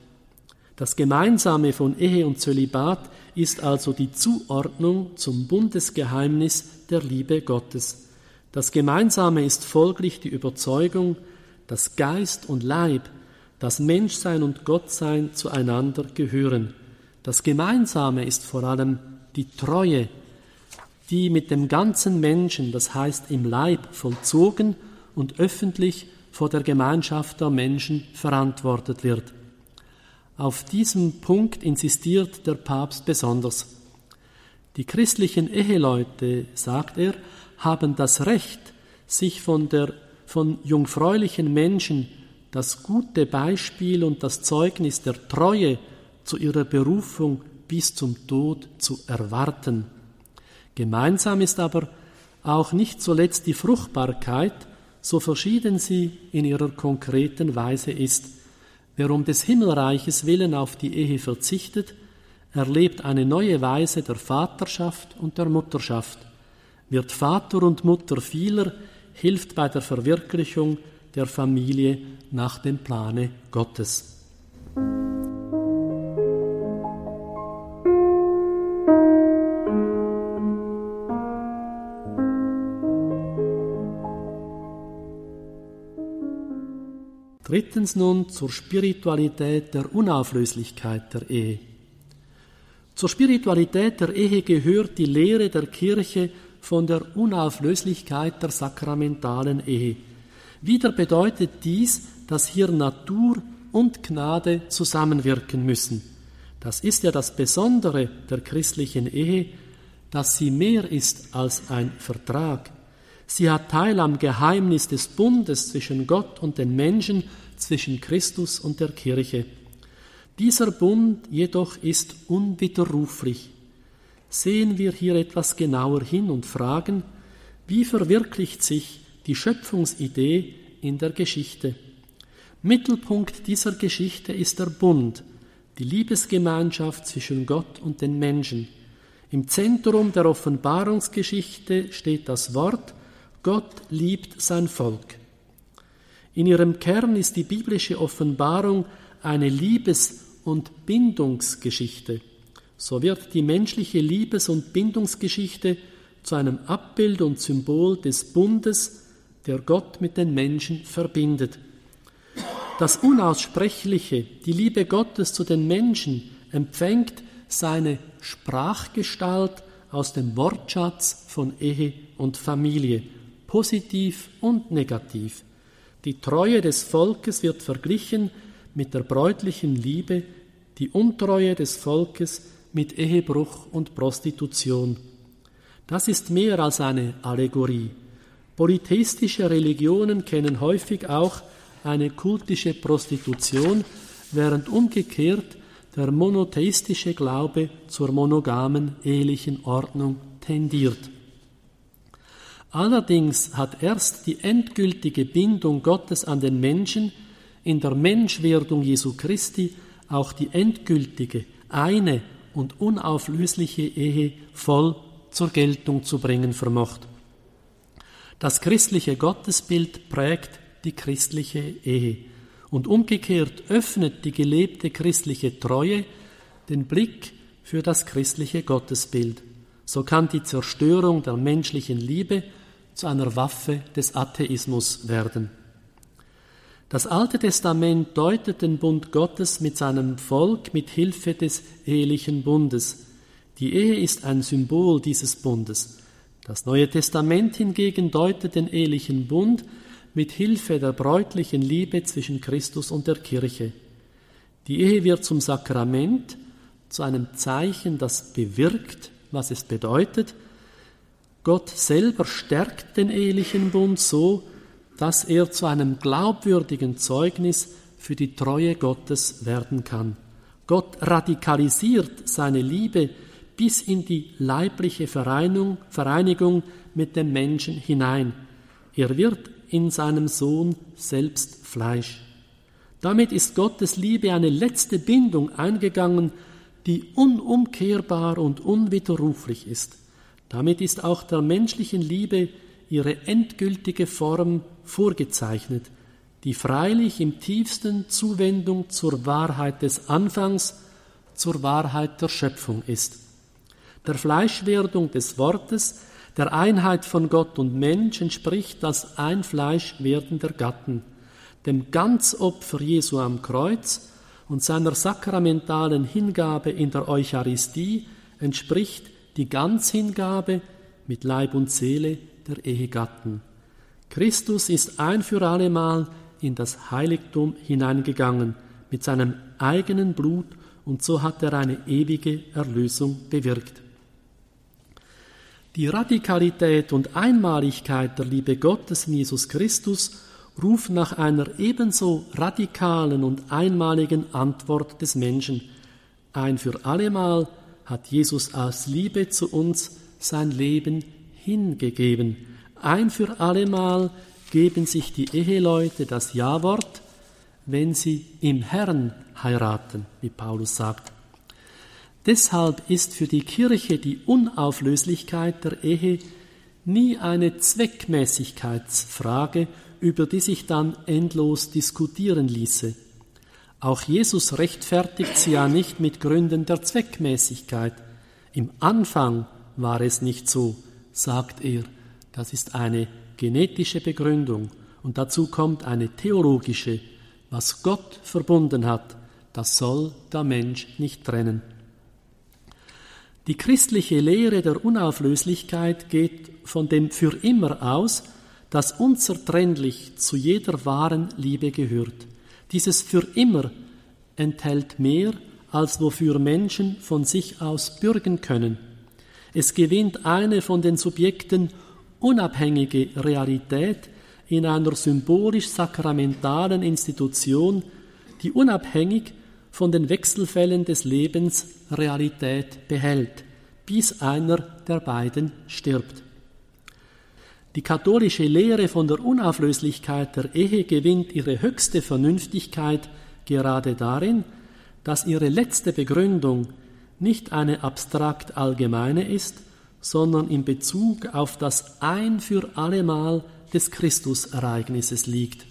Das Gemeinsame von Ehe und Zölibat ist also die Zuordnung zum Bundesgeheimnis der Liebe Gottes. Das Gemeinsame ist folglich die Überzeugung, dass Geist und Leib dass Menschsein und Gottsein zueinander gehören. Das Gemeinsame ist vor allem die Treue, die mit dem ganzen Menschen, das heißt im Leib, vollzogen und öffentlich vor der Gemeinschaft der Menschen verantwortet wird. Auf diesem Punkt insistiert der Papst besonders. Die christlichen Eheleute, sagt er, haben das Recht, sich von, der, von jungfräulichen Menschen das gute Beispiel und das Zeugnis der Treue zu ihrer Berufung bis zum Tod zu erwarten. Gemeinsam ist aber auch nicht zuletzt die Fruchtbarkeit, so verschieden sie in ihrer konkreten Weise ist. Wer um des Himmelreiches willen auf die Ehe verzichtet, erlebt eine neue Weise der Vaterschaft und der Mutterschaft, wird Vater und Mutter vieler, hilft bei der Verwirklichung der Familie nach dem Plane Gottes. Drittens nun zur Spiritualität der Unauflöslichkeit der Ehe. Zur Spiritualität der Ehe gehört die Lehre der Kirche von der Unauflöslichkeit der sakramentalen Ehe. Wieder bedeutet dies, dass hier Natur und Gnade zusammenwirken müssen. Das ist ja das Besondere der christlichen Ehe, dass sie mehr ist als ein Vertrag. Sie hat Teil am Geheimnis des Bundes zwischen Gott und den Menschen zwischen Christus und der Kirche. Dieser Bund jedoch ist unwiderruflich. Sehen wir hier etwas genauer hin und fragen, wie verwirklicht sich die Schöpfungsidee in der Geschichte? Mittelpunkt dieser Geschichte ist der Bund, die Liebesgemeinschaft zwischen Gott und den Menschen. Im Zentrum der Offenbarungsgeschichte steht das Wort, Gott liebt sein Volk. In ihrem Kern ist die biblische Offenbarung eine Liebes- und Bindungsgeschichte. So wird die menschliche Liebes- und Bindungsgeschichte zu einem Abbild und Symbol des Bundes, der Gott mit den Menschen verbindet. Das Unaussprechliche, die Liebe Gottes zu den Menschen, empfängt seine Sprachgestalt aus dem Wortschatz von Ehe und Familie, positiv und negativ. Die Treue des Volkes wird verglichen mit der bräutlichen Liebe, die Untreue des Volkes mit Ehebruch und Prostitution. Das ist mehr als eine Allegorie. Polytheistische Religionen kennen häufig auch eine kultische Prostitution, während umgekehrt der monotheistische Glaube zur monogamen ehelichen Ordnung tendiert. Allerdings hat erst die endgültige Bindung Gottes an den Menschen in der Menschwerdung Jesu Christi auch die endgültige, eine und unauflösliche Ehe voll zur Geltung zu bringen vermocht. Das christliche Gottesbild prägt die christliche Ehe und umgekehrt öffnet die gelebte christliche Treue den Blick für das christliche Gottesbild. So kann die Zerstörung der menschlichen Liebe zu einer Waffe des Atheismus werden. Das Alte Testament deutet den Bund Gottes mit seinem Volk mit Hilfe des ehelichen Bundes. Die Ehe ist ein Symbol dieses Bundes. Das Neue Testament hingegen deutet den ehelichen Bund mit Hilfe der bräutlichen Liebe zwischen Christus und der Kirche. Die Ehe wird zum Sakrament, zu einem Zeichen, das bewirkt, was es bedeutet, Gott selber stärkt den ehelichen Bund so, dass er zu einem glaubwürdigen Zeugnis für die Treue Gottes werden kann. Gott radikalisiert seine Liebe bis in die leibliche Vereinigung, Vereinigung mit dem Menschen hinein. Er wird in seinem Sohn selbst Fleisch. Damit ist Gottes Liebe eine letzte Bindung eingegangen, die unumkehrbar und unwiderruflich ist. Damit ist auch der menschlichen Liebe ihre endgültige Form vorgezeichnet, die freilich im tiefsten Zuwendung zur Wahrheit des Anfangs, zur Wahrheit der Schöpfung ist. Der Fleischwerdung des Wortes, der Einheit von Gott und Mensch entspricht das Einfleischwerden der Gatten. dem Ganzopfer Jesu am Kreuz und seiner sakramentalen Hingabe in der Eucharistie entspricht die Ganzhingabe mit Leib und Seele der Ehegatten. Christus ist ein für allemal in das Heiligtum hineingegangen mit seinem eigenen Blut und so hat er eine ewige Erlösung bewirkt. Die Radikalität und Einmaligkeit der Liebe Gottes in Jesus Christus ruft nach einer ebenso radikalen und einmaligen Antwort des Menschen. Ein für allemal hat Jesus aus Liebe zu uns sein Leben hingegeben. Ein für allemal geben sich die Eheleute das Ja-Wort, wenn sie im Herrn heiraten, wie Paulus sagt. Deshalb ist für die Kirche die Unauflöslichkeit der Ehe nie eine Zweckmäßigkeitsfrage, über die sich dann endlos diskutieren ließe. Auch Jesus rechtfertigt sie ja nicht mit Gründen der Zweckmäßigkeit. Im Anfang war es nicht so, sagt er. Das ist eine genetische Begründung und dazu kommt eine theologische. Was Gott verbunden hat, das soll der Mensch nicht trennen. Die christliche Lehre der Unauflöslichkeit geht von dem für immer aus, dass unzertrennlich zu jeder wahren Liebe gehört. Dieses für immer enthält mehr, als wofür Menschen von sich aus bürgen können. Es gewinnt eine von den Subjekten unabhängige Realität in einer symbolisch-sakramentalen Institution, die unabhängig von den Wechselfällen des Lebens Realität behält, bis einer der beiden stirbt. Die katholische Lehre von der Unauflöslichkeit der Ehe gewinnt ihre höchste Vernünftigkeit gerade darin, dass ihre letzte Begründung nicht eine abstrakt allgemeine ist, sondern in Bezug auf das ein für allemal des Christusereignisses liegt.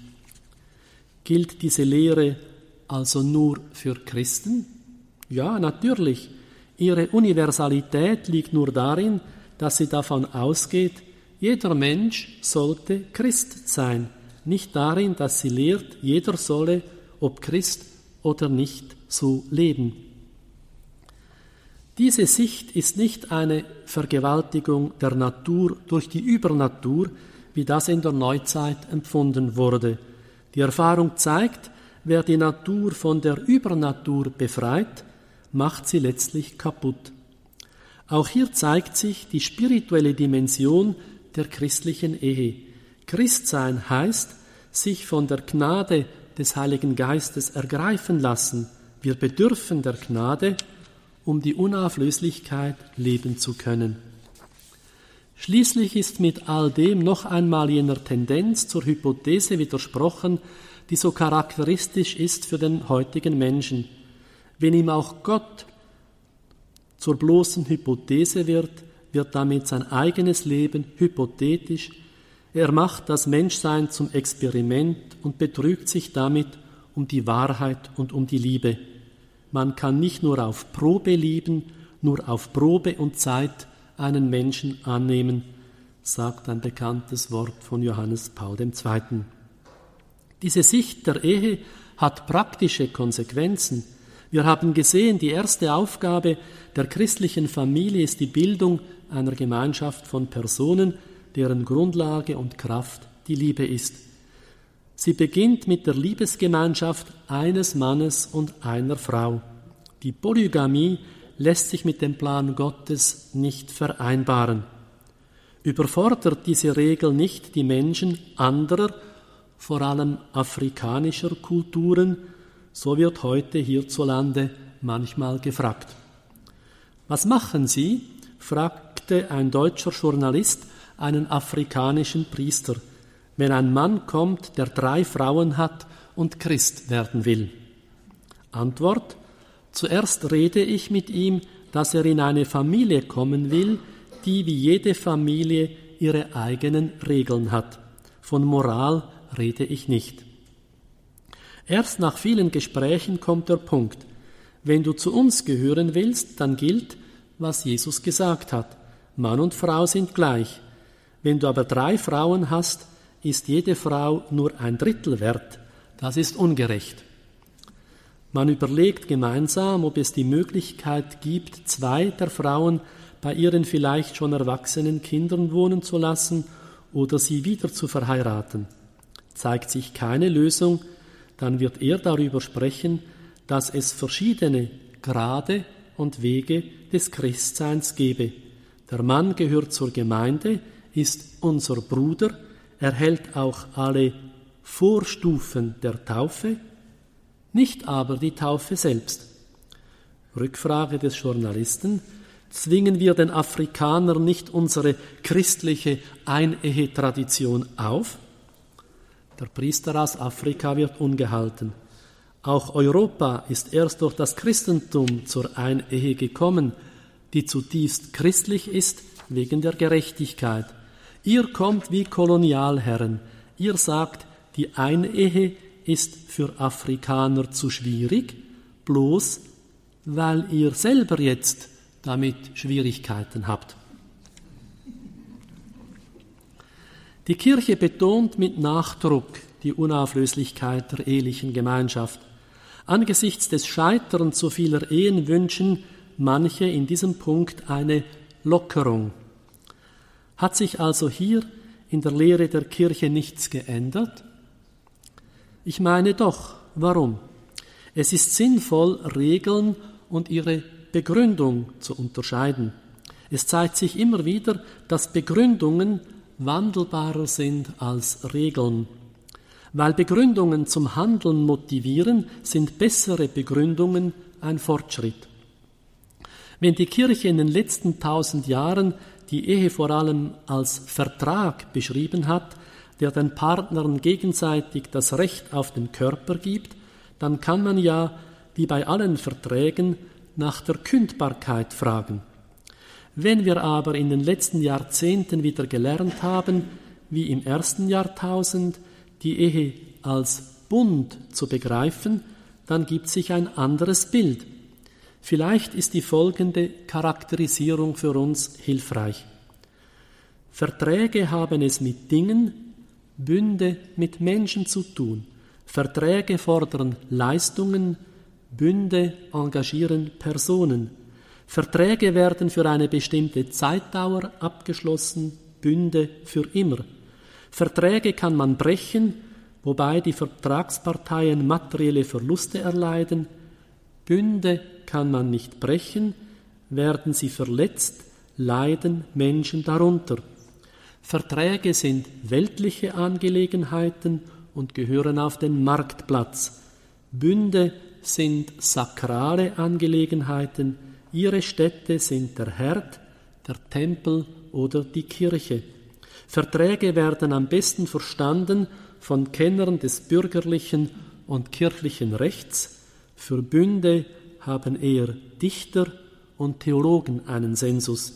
Gilt diese Lehre also nur für Christen? Ja, natürlich. Ihre Universalität liegt nur darin, dass sie davon ausgeht, jeder Mensch sollte Christ sein, nicht darin, dass sie lehrt, jeder solle, ob Christ oder nicht, so leben. Diese Sicht ist nicht eine Vergewaltigung der Natur durch die Übernatur, wie das in der Neuzeit empfunden wurde. Die Erfahrung zeigt, wer die Natur von der Übernatur befreit, macht sie letztlich kaputt. Auch hier zeigt sich die spirituelle Dimension der christlichen Ehe. Christsein heißt, sich von der Gnade des Heiligen Geistes ergreifen lassen. Wir bedürfen der Gnade, um die Unauflöslichkeit leben zu können. Schließlich ist mit all dem noch einmal jener Tendenz zur Hypothese widersprochen, die so charakteristisch ist für den heutigen Menschen. Wenn ihm auch Gott zur bloßen Hypothese wird, wird damit sein eigenes Leben hypothetisch. Er macht das Menschsein zum Experiment und betrügt sich damit um die Wahrheit und um die Liebe. Man kann nicht nur auf Probe lieben, nur auf Probe und Zeit einen Menschen annehmen, sagt ein bekanntes Wort von Johannes Paul II. Diese Sicht der Ehe hat praktische Konsequenzen. Wir haben gesehen, die erste Aufgabe der christlichen Familie ist die Bildung einer Gemeinschaft von Personen, deren Grundlage und Kraft die Liebe ist. Sie beginnt mit der Liebesgemeinschaft eines Mannes und einer Frau. Die Polygamie lässt sich mit dem Plan Gottes nicht vereinbaren. Überfordert diese Regel nicht die Menschen anderer, vor allem afrikanischer Kulturen, so wird heute hierzulande manchmal gefragt. Was machen Sie? fragt fragte ein deutscher Journalist einen afrikanischen Priester, wenn ein Mann kommt, der drei Frauen hat und Christ werden will. Antwort Zuerst rede ich mit ihm, dass er in eine Familie kommen will, die wie jede Familie ihre eigenen Regeln hat. Von Moral rede ich nicht. Erst nach vielen Gesprächen kommt der Punkt. Wenn du zu uns gehören willst, dann gilt, was Jesus gesagt hat. Mann und Frau sind gleich. Wenn du aber drei Frauen hast, ist jede Frau nur ein Drittel wert. Das ist ungerecht. Man überlegt gemeinsam, ob es die Möglichkeit gibt, zwei der Frauen bei ihren vielleicht schon erwachsenen Kindern wohnen zu lassen oder sie wieder zu verheiraten. Zeigt sich keine Lösung, dann wird er darüber sprechen, dass es verschiedene Grade und Wege des Christseins gebe. Der Mann gehört zur Gemeinde, ist unser Bruder, erhält auch alle Vorstufen der Taufe, nicht aber die Taufe selbst. Rückfrage des Journalisten, zwingen wir den Afrikanern nicht unsere christliche Einehetradition auf? Der Priester aus Afrika wird ungehalten. Auch Europa ist erst durch das Christentum zur Einehe gekommen, die zutiefst christlich ist wegen der Gerechtigkeit. Ihr kommt wie Kolonialherren. Ihr sagt, die Einehe ist für Afrikaner zu schwierig, bloß weil ihr selber jetzt damit Schwierigkeiten habt. Die Kirche betont mit Nachdruck die Unauflöslichkeit der ehelichen Gemeinschaft. Angesichts des Scheiterns so vieler Ehen wünschen manche in diesem Punkt eine Lockerung. Hat sich also hier in der Lehre der Kirche nichts geändert? Ich meine doch, warum? Es ist sinnvoll, Regeln und ihre Begründung zu unterscheiden. Es zeigt sich immer wieder, dass Begründungen wandelbarer sind als Regeln. Weil Begründungen zum Handeln motivieren, sind bessere Begründungen ein Fortschritt. Wenn die Kirche in den letzten tausend Jahren die Ehe vor allem als Vertrag beschrieben hat, der den Partnern gegenseitig das Recht auf den Körper gibt, dann kann man ja, wie bei allen Verträgen, nach der Kündbarkeit fragen. Wenn wir aber in den letzten Jahrzehnten wieder gelernt haben, wie im ersten Jahrtausend, die Ehe als Bund zu begreifen, dann gibt sich ein anderes Bild. Vielleicht ist die folgende Charakterisierung für uns hilfreich. Verträge haben es mit Dingen, Bünde mit Menschen zu tun. Verträge fordern Leistungen, Bünde engagieren Personen. Verträge werden für eine bestimmte Zeitdauer abgeschlossen, Bünde für immer. Verträge kann man brechen, wobei die Vertragsparteien materielle Verluste erleiden. Bünde kann man nicht brechen, werden sie verletzt, leiden Menschen darunter. Verträge sind weltliche Angelegenheiten und gehören auf den Marktplatz. Bünde sind sakrale Angelegenheiten, Ihre Städte sind der Herd, der Tempel oder die Kirche. Verträge werden am besten verstanden von Kennern des bürgerlichen und kirchlichen Rechts. Für Bünde haben eher Dichter und Theologen einen Sensus.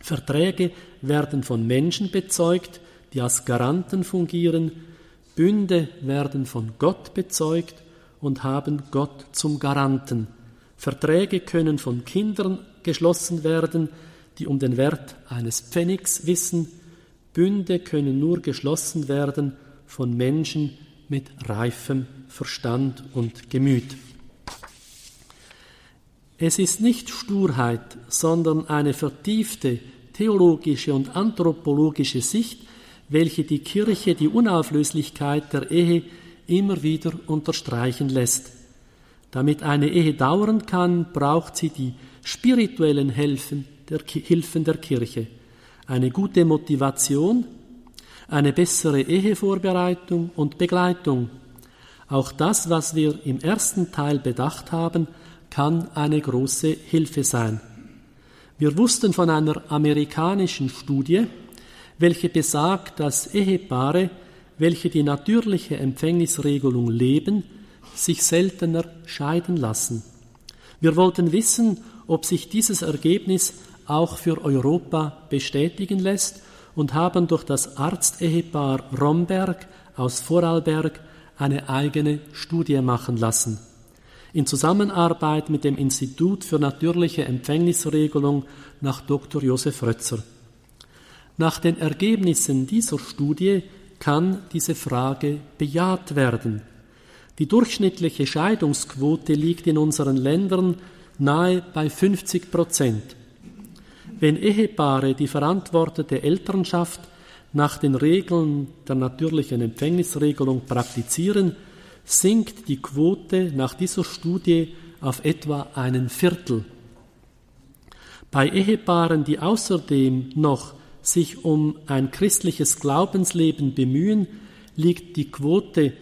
Verträge werden von Menschen bezeugt, die als Garanten fungieren. Bünde werden von Gott bezeugt und haben Gott zum Garanten. Verträge können von Kindern geschlossen werden, die um den Wert eines Pfennigs wissen. Bünde können nur geschlossen werden von Menschen mit reifem Verstand und Gemüt. Es ist nicht Sturheit, sondern eine vertiefte theologische und anthropologische Sicht, welche die Kirche die Unauflöslichkeit der Ehe immer wieder unterstreichen lässt. Damit eine Ehe dauern kann, braucht sie die spirituellen Hilfen der, Hilfen der Kirche, eine gute Motivation, eine bessere Ehevorbereitung und Begleitung. Auch das, was wir im ersten Teil bedacht haben, kann eine große Hilfe sein. Wir wussten von einer amerikanischen Studie, welche besagt, dass Ehepaare, welche die natürliche Empfängnisregelung leben, sich seltener scheiden lassen. Wir wollten wissen, ob sich dieses Ergebnis auch für Europa bestätigen lässt und haben durch das Arztehepaar Romberg aus Vorarlberg eine eigene Studie machen lassen. In Zusammenarbeit mit dem Institut für natürliche Empfängnisregelung nach Dr. Josef Rötzer. Nach den Ergebnissen dieser Studie kann diese Frage bejaht werden. Die durchschnittliche Scheidungsquote liegt in unseren Ländern nahe bei 50 Prozent. Wenn Ehepaare die verantwortete Elternschaft nach den Regeln der natürlichen Empfängnisregelung praktizieren, sinkt die Quote nach dieser Studie auf etwa einen Viertel. Bei Ehepaaren, die außerdem noch sich um ein christliches Glaubensleben bemühen, liegt die Quote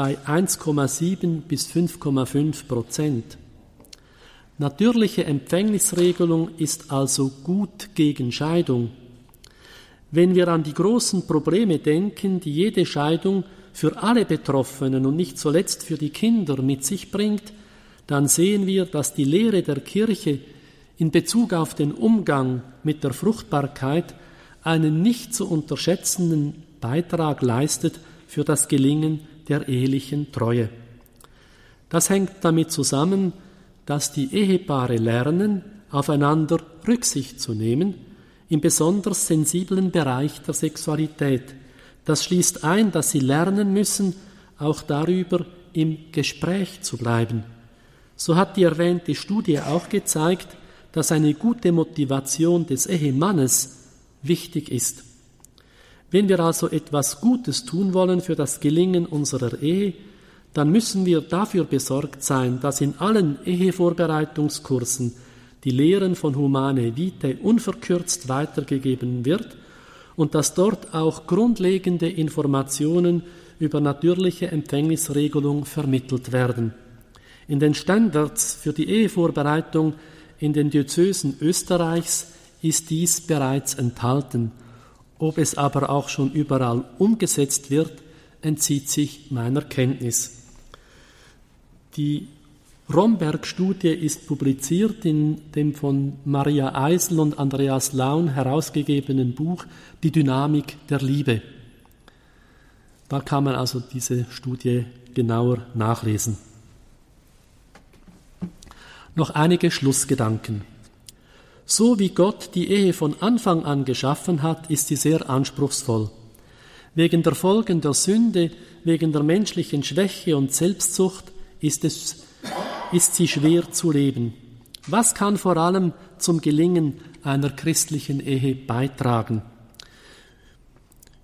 bei 1,7 bis 5,5 Prozent. Natürliche Empfängnisregelung ist also gut gegen Scheidung. Wenn wir an die großen Probleme denken, die jede Scheidung für alle Betroffenen und nicht zuletzt für die Kinder mit sich bringt, dann sehen wir, dass die Lehre der Kirche in Bezug auf den Umgang mit der Fruchtbarkeit einen nicht zu unterschätzenden Beitrag leistet für das Gelingen der ehelichen Treue. Das hängt damit zusammen, dass die Ehepaare lernen, aufeinander Rücksicht zu nehmen, im besonders sensiblen Bereich der Sexualität. Das schließt ein, dass sie lernen müssen, auch darüber im Gespräch zu bleiben. So hat die erwähnte Studie auch gezeigt, dass eine gute Motivation des Ehemannes wichtig ist. Wenn wir also etwas Gutes tun wollen für das Gelingen unserer Ehe, dann müssen wir dafür besorgt sein, dass in allen Ehevorbereitungskursen die Lehren von Humane Vitae unverkürzt weitergegeben wird und dass dort auch grundlegende Informationen über natürliche Empfängnisregelung vermittelt werden. In den Standards für die Ehevorbereitung in den Diözesen Österreichs ist dies bereits enthalten. Ob es aber auch schon überall umgesetzt wird, entzieht sich meiner Kenntnis. Die Romberg-Studie ist publiziert in dem von Maria Eisel und Andreas Laun herausgegebenen Buch Die Dynamik der Liebe. Da kann man also diese Studie genauer nachlesen. Noch einige Schlussgedanken. So wie Gott die Ehe von Anfang an geschaffen hat, ist sie sehr anspruchsvoll. Wegen der Folgen der Sünde, wegen der menschlichen Schwäche und Selbstsucht ist, es, ist sie schwer zu leben. Was kann vor allem zum Gelingen einer christlichen Ehe beitragen?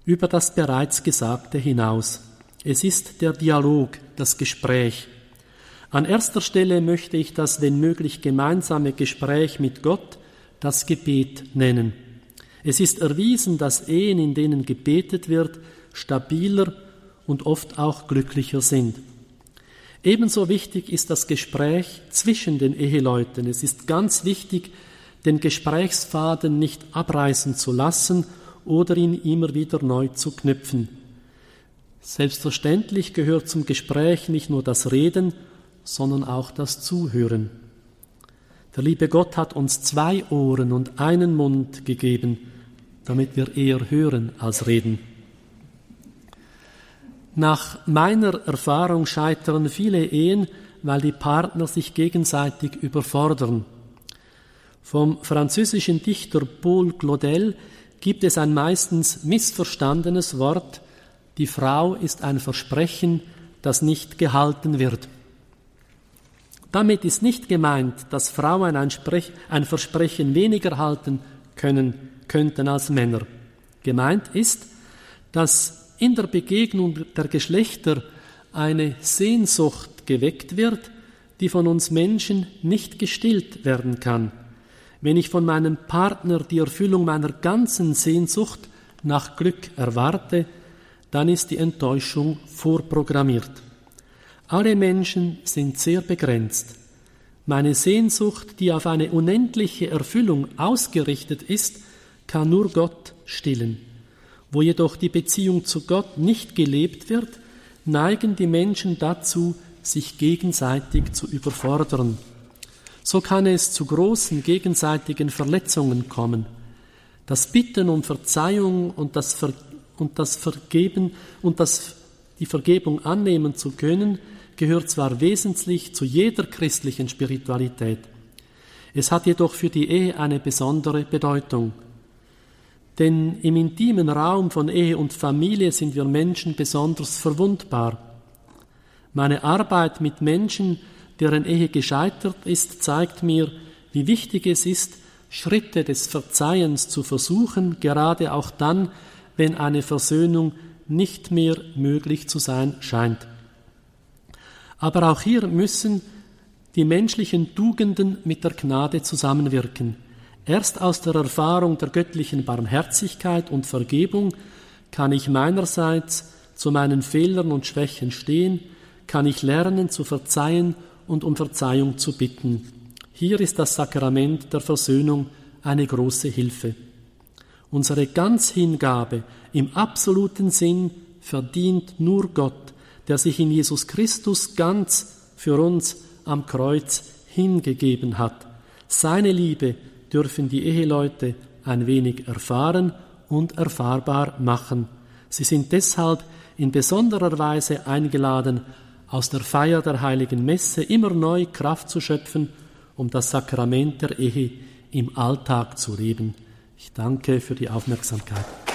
Über das bereits Gesagte hinaus. Es ist der Dialog, das Gespräch. An erster Stelle möchte ich das, wenn möglich, gemeinsame Gespräch mit Gott, das Gebet nennen. Es ist erwiesen, dass Ehen, in denen gebetet wird, stabiler und oft auch glücklicher sind. Ebenso wichtig ist das Gespräch zwischen den Eheleuten. Es ist ganz wichtig, den Gesprächsfaden nicht abreißen zu lassen oder ihn immer wieder neu zu knüpfen. Selbstverständlich gehört zum Gespräch nicht nur das Reden, sondern auch das Zuhören. Der liebe Gott hat uns zwei Ohren und einen Mund gegeben, damit wir eher hören als reden. Nach meiner Erfahrung scheitern viele Ehen, weil die Partner sich gegenseitig überfordern. Vom französischen Dichter Paul Claudel gibt es ein meistens missverstandenes Wort, die Frau ist ein Versprechen, das nicht gehalten wird. Damit ist nicht gemeint, dass Frauen ein, Sprech, ein Versprechen weniger halten können, könnten als Männer. Gemeint ist, dass in der Begegnung der Geschlechter eine Sehnsucht geweckt wird, die von uns Menschen nicht gestillt werden kann. Wenn ich von meinem Partner die Erfüllung meiner ganzen Sehnsucht nach Glück erwarte, dann ist die Enttäuschung vorprogrammiert. Alle Menschen sind sehr begrenzt. Meine Sehnsucht, die auf eine unendliche Erfüllung ausgerichtet ist, kann nur Gott stillen. Wo jedoch die Beziehung zu Gott nicht gelebt wird, neigen die Menschen dazu, sich gegenseitig zu überfordern. So kann es zu großen gegenseitigen Verletzungen kommen. Das Bitten um Verzeihung und das, Ver und das Vergeben und das, die Vergebung annehmen zu können, gehört zwar wesentlich zu jeder christlichen Spiritualität, es hat jedoch für die Ehe eine besondere Bedeutung. Denn im intimen Raum von Ehe und Familie sind wir Menschen besonders verwundbar. Meine Arbeit mit Menschen, deren Ehe gescheitert ist, zeigt mir, wie wichtig es ist, Schritte des Verzeihens zu versuchen, gerade auch dann, wenn eine Versöhnung nicht mehr möglich zu sein scheint. Aber auch hier müssen die menschlichen Tugenden mit der Gnade zusammenwirken. Erst aus der Erfahrung der göttlichen Barmherzigkeit und Vergebung kann ich meinerseits zu meinen Fehlern und Schwächen stehen, kann ich lernen zu verzeihen und um Verzeihung zu bitten. Hier ist das Sakrament der Versöhnung eine große Hilfe. Unsere Ganzhingabe im absoluten Sinn verdient nur Gott, der sich in Jesus Christus ganz für uns am Kreuz hingegeben hat. Seine Liebe dürfen die Eheleute ein wenig erfahren und erfahrbar machen. Sie sind deshalb in besonderer Weise eingeladen, aus der Feier der heiligen Messe immer neu Kraft zu schöpfen, um das Sakrament der Ehe im Alltag zu leben. Ich danke für die Aufmerksamkeit.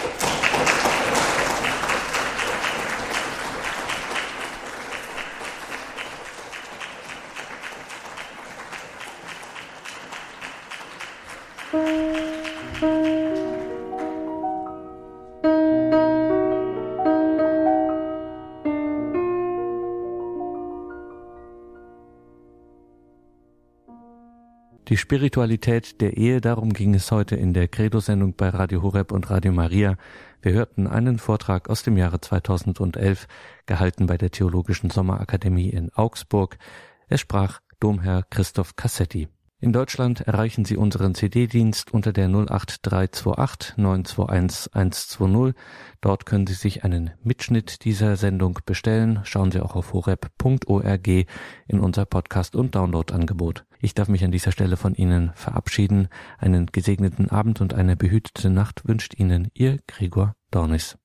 Die Spiritualität der Ehe, darum ging es heute in der Credo-Sendung bei Radio Horeb und Radio Maria. Wir hörten einen Vortrag aus dem Jahre 2011, gehalten bei der Theologischen Sommerakademie in Augsburg. Es sprach Domherr Christoph Cassetti. In Deutschland erreichen Sie unseren CD-Dienst unter der 08328 921 120. Dort können Sie sich einen Mitschnitt dieser Sendung bestellen. Schauen Sie auch auf horeb.org in unser Podcast- und Download-Angebot. Ich darf mich an dieser Stelle von Ihnen verabschieden. Einen gesegneten Abend und eine behütete Nacht wünscht Ihnen Ihr Gregor Dornis.